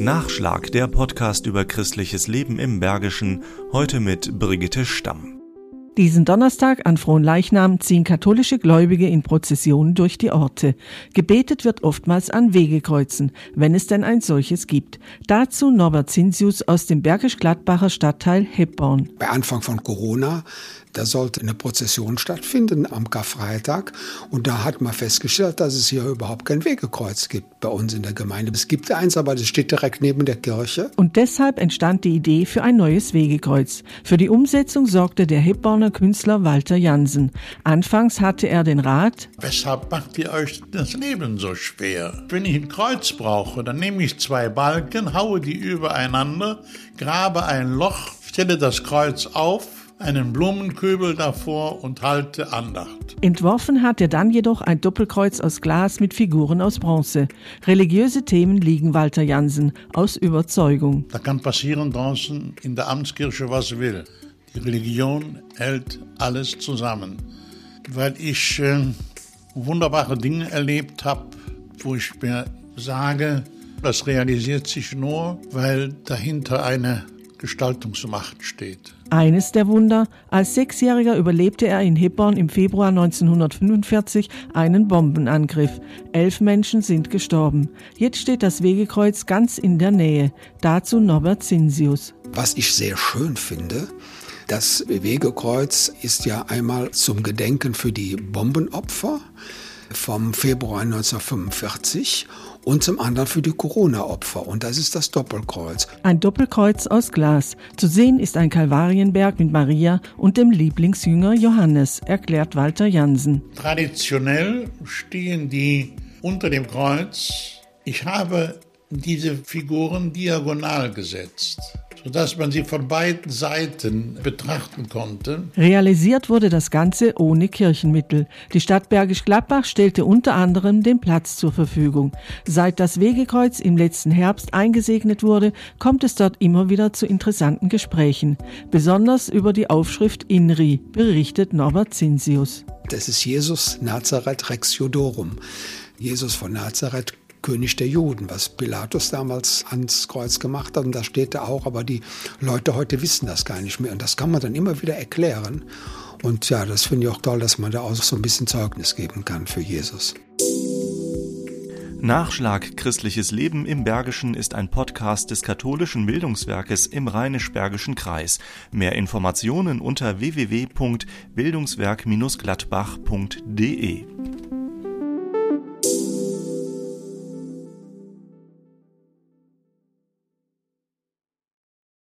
Nachschlag, der Podcast über christliches Leben im Bergischen, heute mit Brigitte Stamm. Diesen Donnerstag an Fronleichnam ziehen katholische Gläubige in Prozessionen durch die Orte. Gebetet wird oftmals an Wegekreuzen, wenn es denn ein solches gibt. Dazu Norbert Zinsius aus dem Bergisch-Gladbacher Stadtteil Hebborn. Bei Anfang von Corona da sollte eine Prozession stattfinden am Karfreitag. Und da hat man festgestellt, dass es hier überhaupt kein Wegekreuz gibt bei uns in der Gemeinde. Es gibt eins, aber das steht direkt neben der Kirche. Und deshalb entstand die Idee für ein neues Wegekreuz. Für die Umsetzung sorgte der Hebborner Künstler Walter Jansen. Anfangs hatte er den Rat, Weshalb macht ihr euch das Leben so schwer? Wenn ich ein Kreuz brauche, dann nehme ich zwei Balken, haue die übereinander, grabe ein Loch, stelle das Kreuz auf, einen Blumenköbel davor und halte Andacht. Entworfen hat er dann jedoch ein Doppelkreuz aus Glas mit Figuren aus Bronze. Religiöse Themen liegen Walter Jansen aus Überzeugung. Da kann passieren draußen in der Amtskirche, was will. Die Religion hält alles zusammen. Weil ich äh, wunderbare Dinge erlebt habe, wo ich mir sage, das realisiert sich nur, weil dahinter eine Gestaltungsmacht steht. Eines der Wunder, als Sechsjähriger überlebte er in Hebborn im Februar 1945 einen Bombenangriff. Elf Menschen sind gestorben. Jetzt steht das Wegekreuz ganz in der Nähe. Dazu Norbert Zinsius. Was ich sehr schön finde, das Wegekreuz ist ja einmal zum Gedenken für die Bombenopfer vom Februar 1945 und zum anderen für die Corona-Opfer. Und das ist das Doppelkreuz. Ein Doppelkreuz aus Glas. Zu sehen ist ein Kalvarienberg mit Maria und dem Lieblingsjünger Johannes, erklärt Walter Jansen. Traditionell stehen die unter dem Kreuz. Ich habe diese Figuren diagonal gesetzt sodass man sie von beiden Seiten betrachten konnte. Realisiert wurde das Ganze ohne Kirchenmittel. Die Stadt Bergisch Gladbach stellte unter anderem den Platz zur Verfügung. Seit das Wegekreuz im letzten Herbst eingesegnet wurde, kommt es dort immer wieder zu interessanten Gesprächen. Besonders über die Aufschrift INRI berichtet Norbert Zinsius. Das ist Jesus Nazareth Rex Judorum. Jesus von Nazareth König der Juden, was Pilatus damals ans Kreuz gemacht hat. Und da steht er auch, aber die Leute heute wissen das gar nicht mehr. Und das kann man dann immer wieder erklären. Und ja, das finde ich auch toll, dass man da auch so ein bisschen Zeugnis geben kann für Jesus. Nachschlag Christliches Leben im Bergischen ist ein Podcast des katholischen Bildungswerkes im Rheinisch-Bergischen Kreis. Mehr Informationen unter www.bildungswerk-gladbach.de